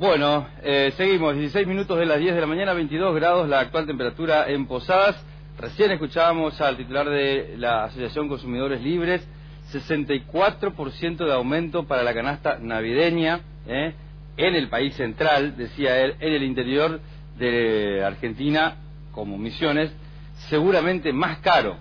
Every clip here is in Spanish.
Bueno, eh, seguimos, 16 minutos de las 10 de la mañana, 22 grados la actual temperatura en Posadas. Recién escuchábamos al titular de la Asociación Consumidores Libres, 64% de aumento para la canasta navideña ¿eh? en el país central, decía él, en el interior de Argentina, como Misiones, seguramente más caro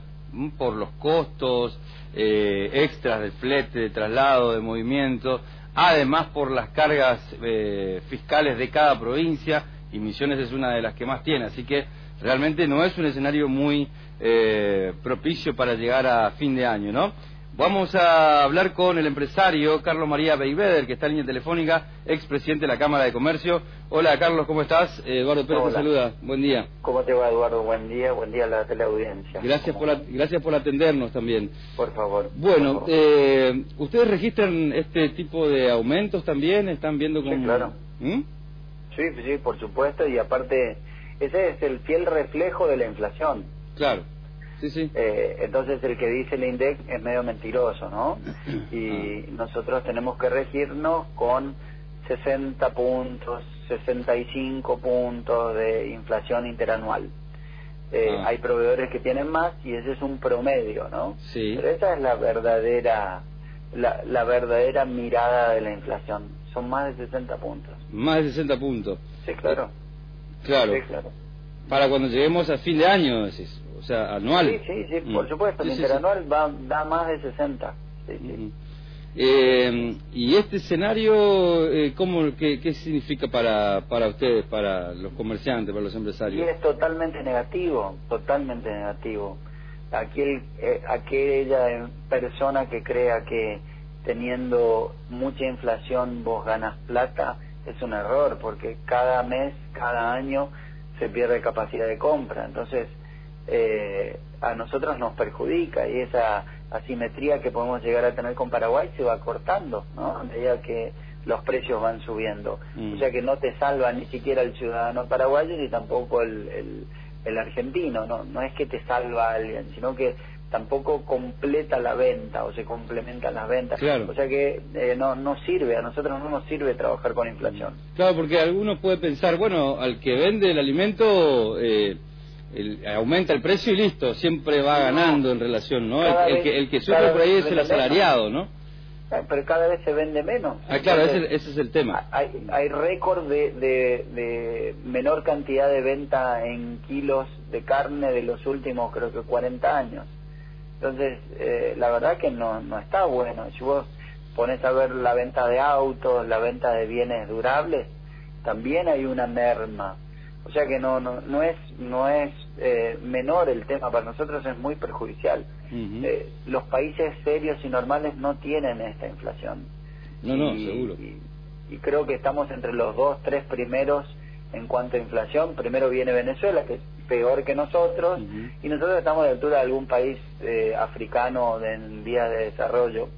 por los costos eh, extras de flete, de traslado, de movimiento, además por las cargas eh, fiscales de cada provincia, y Misiones es una de las que más tiene, así que realmente no es un escenario muy eh, propicio para llegar a fin de año, ¿no? Vamos a hablar con el empresario Carlos María Beiveder, que está en línea telefónica, expresidente de la Cámara de Comercio. Hola Carlos, ¿cómo estás? Eh, Eduardo Pérez te saluda. Buen día. ¿Cómo te va Eduardo? Buen día, buen día a la teleaudiencia. Gracias por, gracias por atendernos también. Por favor. Bueno, Eh, ¿ustedes registran este tipo de aumentos también? ¿Están viendo cómo...? Sí, claro. ¿Mm? Sí, sí, por supuesto, y aparte, ese es el fiel reflejo de la inflación. Claro. Sí, sí. Eh, entonces el que dice el INDEC es medio mentiroso, ¿no? Y ah. nosotros tenemos que regirnos con 60 puntos, 65 puntos de inflación interanual. Eh, ah. Hay proveedores que tienen más y ese es un promedio, ¿no? Sí. Pero esa es la verdadera, la, la verdadera mirada de la inflación. Son más de 60 puntos. Más de 60 puntos. Sí, claro. Claro. Sí, claro. Para cuando lleguemos a fin de año, decís sea, anual. Sí, sí, sí, por mm. supuesto, el interanual Va, da más de 60. Eh, ¿Y este escenario, eh, ¿cómo, qué, qué, significa para, para ustedes, para los comerciantes, para los empresarios? Y es totalmente negativo, totalmente negativo. Aquel, eh, aquella persona que crea que teniendo mucha inflación vos ganas plata es un error, porque cada mes, cada año se pierde capacidad de compra. Entonces, eh, a nosotros nos perjudica y esa asimetría que podemos llegar a tener con Paraguay se va cortando, ¿no? A medida que los precios van subiendo. Mm. O sea que no te salva ni siquiera el ciudadano paraguayo ni tampoco el, el, argentino, ¿no? No es que te salva a alguien, sino que tampoco completa la venta o se complementan las ventas. O sea que eh, no, no sirve, a nosotros no nos sirve trabajar con inflación. Claro, porque alguno puede pensar, bueno, al que vende el alimento... Eh el, aumenta el precio y listo, siempre va ganando en relación, ¿no? El, que, el que sufre por ahí es el asalariado, ¿no? Eh, pero cada vez se vende menos. Ah, claro, ese, es el tema. Hay, hay récord de, de, menor cantidad de venta en kilos de carne de los últimos, creo que 40 años. Entonces, eh, la verdad que no, no está bueno. Si vos pones a ver la venta de autos, la venta de bienes durables, también hay una merma. O sea que no no no es no es eh, menor el tema para nosotros es muy perjudicial. Eh, los países serios y normales no tienen esta inflación. No, no, seguro. Y, creo que estamos entre los dos, tres primeros en cuanto a inflación. Primero viene Venezuela, que es peor que nosotros, y nosotros estamos a la altura de algún país eh, africano en vías de desarrollo.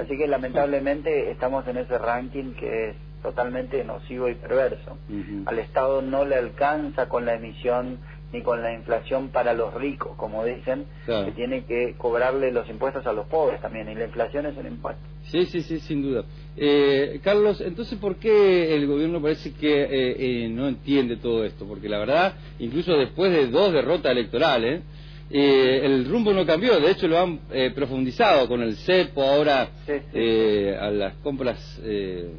Así que lamentablemente estamos en ese ranking que es totalmente nocivo y perverso. Al Estado no le alcanza con la emisión ni con la inflación para los ricos, como dicen, que tiene que cobrarle los impuestos a los pobres también, y la inflación es un impuesto. Sí, sí, sí, sin duda. Eh, Carlos, entonces, ¿por qué el gobierno parece que eh, eh, no entiende todo esto? Porque la verdad, incluso después de dos derrotas electorales, eh, el rumbo no cambió, de hecho lo han eh, profundizado con el CEPO ahora eh, a las compras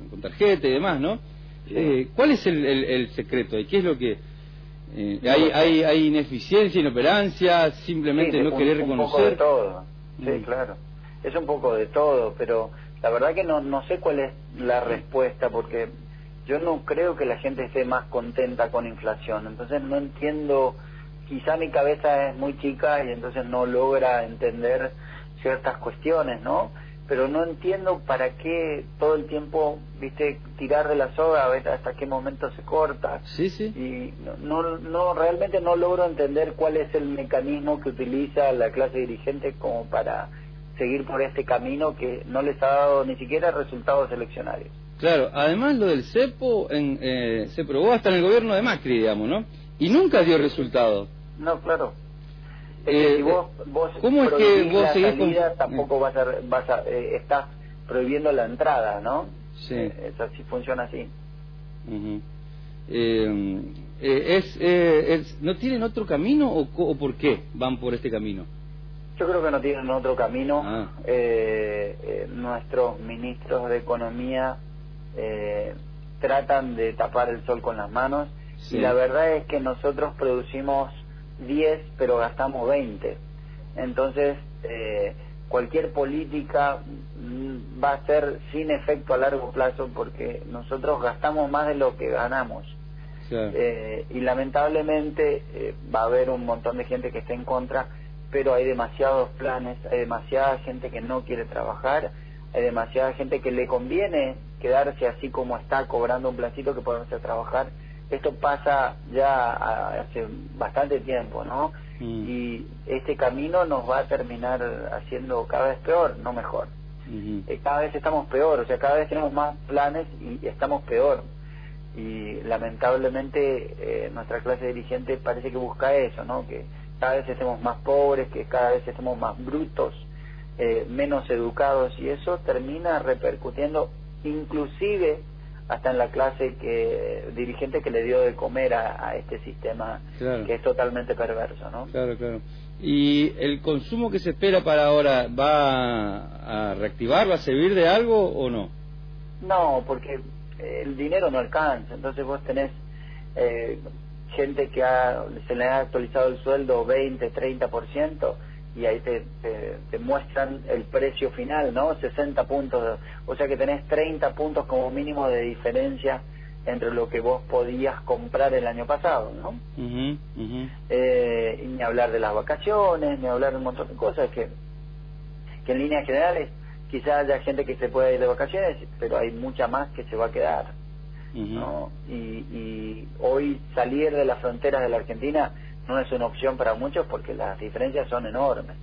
con tarjeta y demás, ¿no? ¿Cuál es el, secreto y qué es lo que hay, hay, hay ineficiencia, inoperancia, simplemente no querer reconocer? Un poco de todo, sí, mm. claro, es un poco de todo, pero la verdad que no, no sé cuál es la respuesta porque yo no creo que la gente esté más contenta con inflación, entonces no entiendo quizá mi cabeza es muy chica y entonces no logra entender ciertas cuestiones, ¿no? Pero no entiendo para qué todo el tiempo, viste, tirar de la soga, a ver hasta qué momento se corta. Sí, sí. Y no, no, realmente no logro entender cuál es el mecanismo que utiliza la clase dirigente como para seguir por este camino que no les ha dado ni siquiera resultados eleccionarios. Claro, además lo del CEPO en, eh, se probó hasta en el gobierno de Macri, digamos, ¿no? Y nunca dio resultado. No, claro. Eh, si vos, vos ¿Cómo es que vos la salida, tampoco vas a, vas a eh, estás prohibiendo la entrada, ¿no? Sí. Eh, eso sí funciona así. Eh, eh, es, ¿No tienen otro camino o, por qué van por este camino? Yo creo que no tienen otro camino. Ah. nuestros ministros de Economía tratan de tapar el sol con las manos y la verdad es que nosotros producimos 10 pero gastamos 20. Entonces, eh, cualquier política mm, va a ser sin efecto a largo plazo porque nosotros gastamos más de lo que ganamos. Eh, y lamentablemente eh, va a haber un montón de gente que esté en contra, pero hay demasiados planes, hay demasiada gente que no quiere trabajar, hay demasiada gente que le conviene quedarse así como está cobrando un plancito que podemos hacer trabajar. Esto pasa ya hace bastante tiempo, ¿no? Mm. Y este camino nos va a terminar haciendo cada vez peor, no mejor. Eh, cada vez estamos peor, o sea, cada vez tenemos más planes y estamos peor. Y lamentablemente eh, nuestra clase dirigente parece que busca eso, ¿no? Que cada vez estemos más pobres, que cada vez estemos más brutos, eh, menos educados y eso termina repercutiendo inclusive hasta en la clase que dirigente que le dio de comer a, este sistema que es totalmente perverso, ¿no? Claro, claro. ¿Y el consumo que se espera para ahora va a reactivar, va a servir de algo o no? No, porque el dinero no alcanza. Entonces vos tenés eh, gente que se le ha actualizado el sueldo 20, 30%, y ahí te, te, muestran el precio final, ¿no? 60 puntos, o sea que tenés 30 puntos como mínimo de diferencia entre lo que vos podías comprar el año pasado, ¿no? Eh, y ni hablar de las vacaciones, ni hablar de un montón de cosas que, que en líneas generales quizás haya gente que se pueda ir de vacaciones, pero hay mucha más que se va a quedar, ¿no? Y, y hoy salir de las fronteras de la Argentina no es una opción para muchos porque las diferencias son enormes.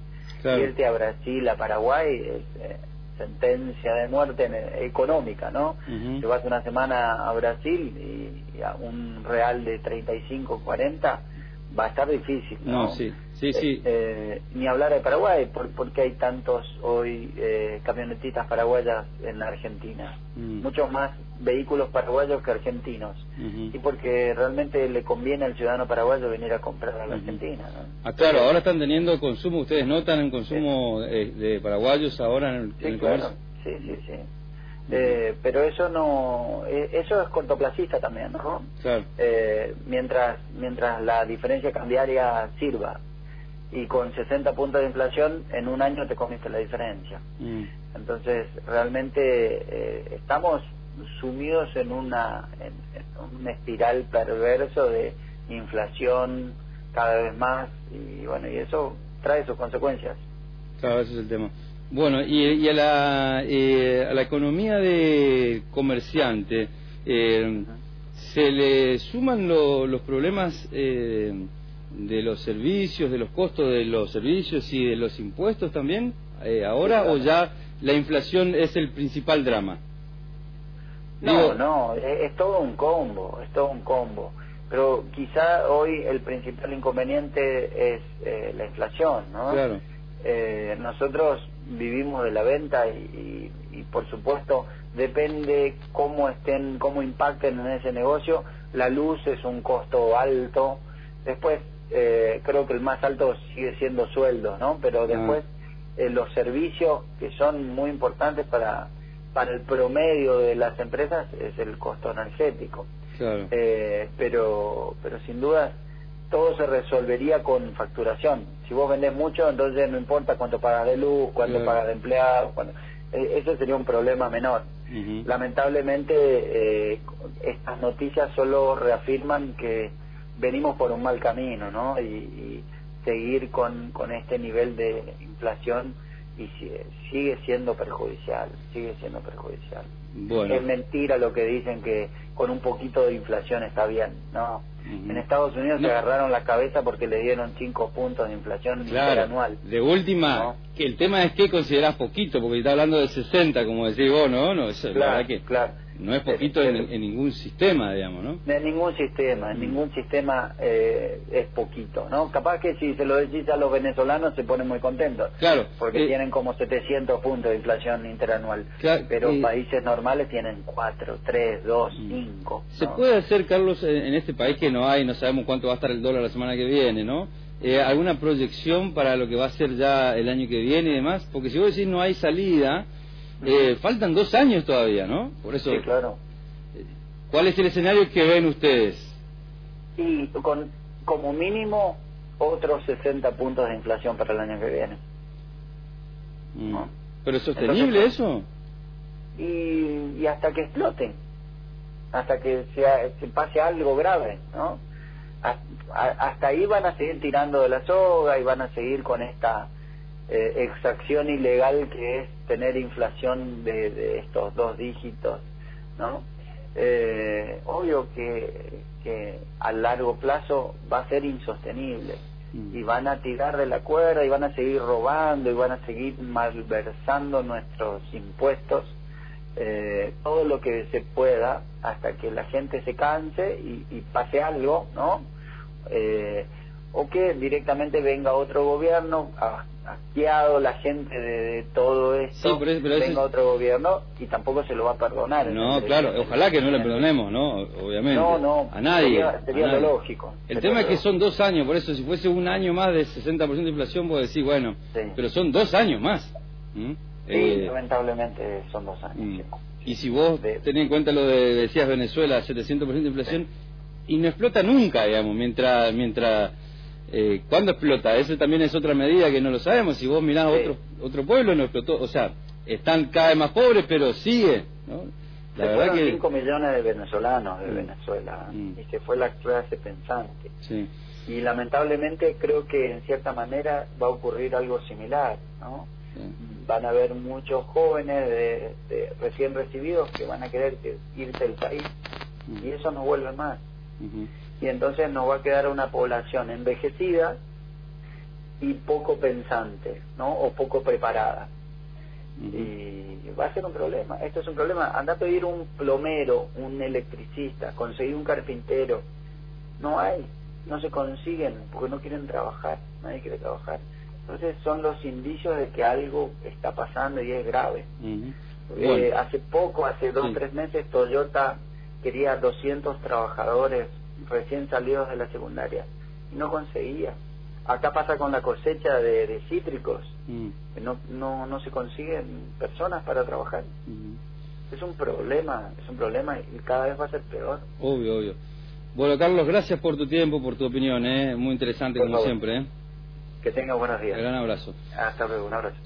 Irte a Brasil, a Paraguay, es eh, sentencia de muerte económica, ¿no? Te vas una semana a Brasil y, y, a un real de 35, 40 va a estar difícil. No, sí, sí, sí. Eh, eh, ni hablar de Paraguay, por, porque hay tantos hoy eh, camionetistas paraguayas en la Argentina. Mm. Muchos más vehículos paraguayos que argentinos. Y porque realmente le conviene al ciudadano paraguayo venir a comprar a la Argentina. Ah, claro, ahora están teniendo consumo, ¿ustedes notan el consumo de paraguayos ahora en el, comercio? Sí, sí, sí. Eh, pero eso no eh, eso es cortoplacista también no eh, mientras mientras la diferencia cambiaria sirva. Y con 60 puntos de inflación en un año te comiste la diferencia. Mm. entonces realmente estamos sumidos en una en, un espiral perverso de inflación cada vez más y bueno y eso trae sus consecuencias. Claro ese es el tema. Bueno, y, a, la, eh, a la economía de comerciante, eh, ¿se le suman los problemas eh, de los servicios, de los costos de los servicios y de los impuestos también ahora o ya la inflación es el principal drama? No, no, es, todo un combo, es todo un combo. Pero quizá hoy el principal inconveniente es la inflación, ¿no? Claro. nosotros vivimos de la venta y, por supuesto depende cómo estén, cómo impacten en ese negocio. La luz es un costo alto. Después eh, creo que el más alto sigue siendo sueldos, ¿no? Pero ah. después eh, los servicios que son muy importantes para para el promedio de las empresas es el costo energético. Eh, pero pero sin duda todo se resolvería con facturación. Si vos vendés mucho, entonces no importa cuánto pagas de luz, cuánto pagas de empleados, cuánto... E, eso sería un problema menor. Lamentablemente, eh, estas noticias solo reafirman que venimos por un mal camino, ¿no? Y, seguir con, con este nivel de inflación y sigue siendo perjudicial, sigue siendo perjudicial. Es mentira lo que dicen que con un poquito de inflación está bien, ¿no? En Estados Unidos se agarraron la cabeza porque le dieron cinco puntos de inflación anual. De última, que el tema es que considerás poquito, porque está hablando de 60, como decís vos, ¿no? no es, la verdad que claro. no es poquito en, ningún sistema, digamos, ¿no? En ningún sistema, en ningún sistema eh, es poquito, ¿no? Capaz que si se lo decís a los venezolanos se ponen muy contentos. Claro. Porque eh, tienen como 700 puntos de inflación interanual. pero países normales tienen 4, 3, 2, 5. ¿Se puede hacer, Carlos, en este país que no hay, no sabemos cuánto va a estar el dólar la semana que viene, ¿no? Eh, alguna proyección para lo que va a ser ya el año que viene y demás, porque si vos decís no hay salida, eh, faltan dos años todavía, ¿no? Por eso. Sí, claro. ¿Cuál es el escenario que ven ustedes? Y con como mínimo otros 60 puntos de inflación para el año que viene. Mm. ¿Pero es sostenible eso? Y, y hasta que exploten, hasta que sea, se pase algo grave, ¿no? Hasta ahí van a seguir tirando de la soga y van a seguir con esta eh, exacción ilegal que es tener inflación de, estos dos dígitos, ¿no? Eh, obvio que, que a largo plazo va a ser insostenible mm. y van a tirar de la cuerda y van a seguir robando y van a seguir malversando nuestros impuestos eh, todo lo que se pueda hasta que la gente se canse y, y pase algo, ¿no? eh, o que directamente venga otro gobierno asqueado la gente de, todo esto venga otro gobierno y tampoco se lo va a perdonar no claro ojalá que no le perdonemos no obviamente. No no a nadie. sería, lo lógico el tema es que son dos años por eso si fuese un año más de 60% de inflación puedo decir bueno pero son dos años más sí eh, lamentablemente son dos años mm. y si vos tenés en cuenta lo de decías Venezuela 700% de inflación y no explota nunca, digamos, mientras, mientras, eh, ¿cuándo explota? Eso también es otra medida que no lo sabemos. Si vos mirás otro, otro pueblo, no explotó, o sea, están cada vez más pobres, pero sigue, ¿no? La se verdad que 5 millones de venezolanos de mm. Venezuela mm. y se fue la clase pensante. Sí. Y lamentablemente creo que en cierta manera va a ocurrir algo similar, ¿no? Van a haber muchos jóvenes de, recién recibidos que van a querer irse del país y eso no vuelve más y entonces nos va a quedar una población envejecida y poco pensante, ¿no? O poco preparada. Y va a ser un problema. Esto es un problema. Anda a pedir un plomero, un electricista, conseguir un carpintero. No hay, no se consiguen porque no quieren trabajar, nadie quiere trabajar. Entonces son los indicios de que algo está pasando y es grave. Eh, hace poco, hace dos o tres meses, Toyota quería 200 trabajadores recién salidos de la secundaria y no conseguía. Acá pasa con la cosecha de, cítricos, mm. no, no, no se consiguen personas para trabajar. Mm. Es un problema, es un problema y cada vez va a ser peor. Obvio, obvio. Bueno, Carlos, gracias por tu tiempo, por tu opinión, ¿eh? muy interesante como siempre. ¿eh? Que tenga buenos días. Un gran abrazo. Hasta luego, un abrazo.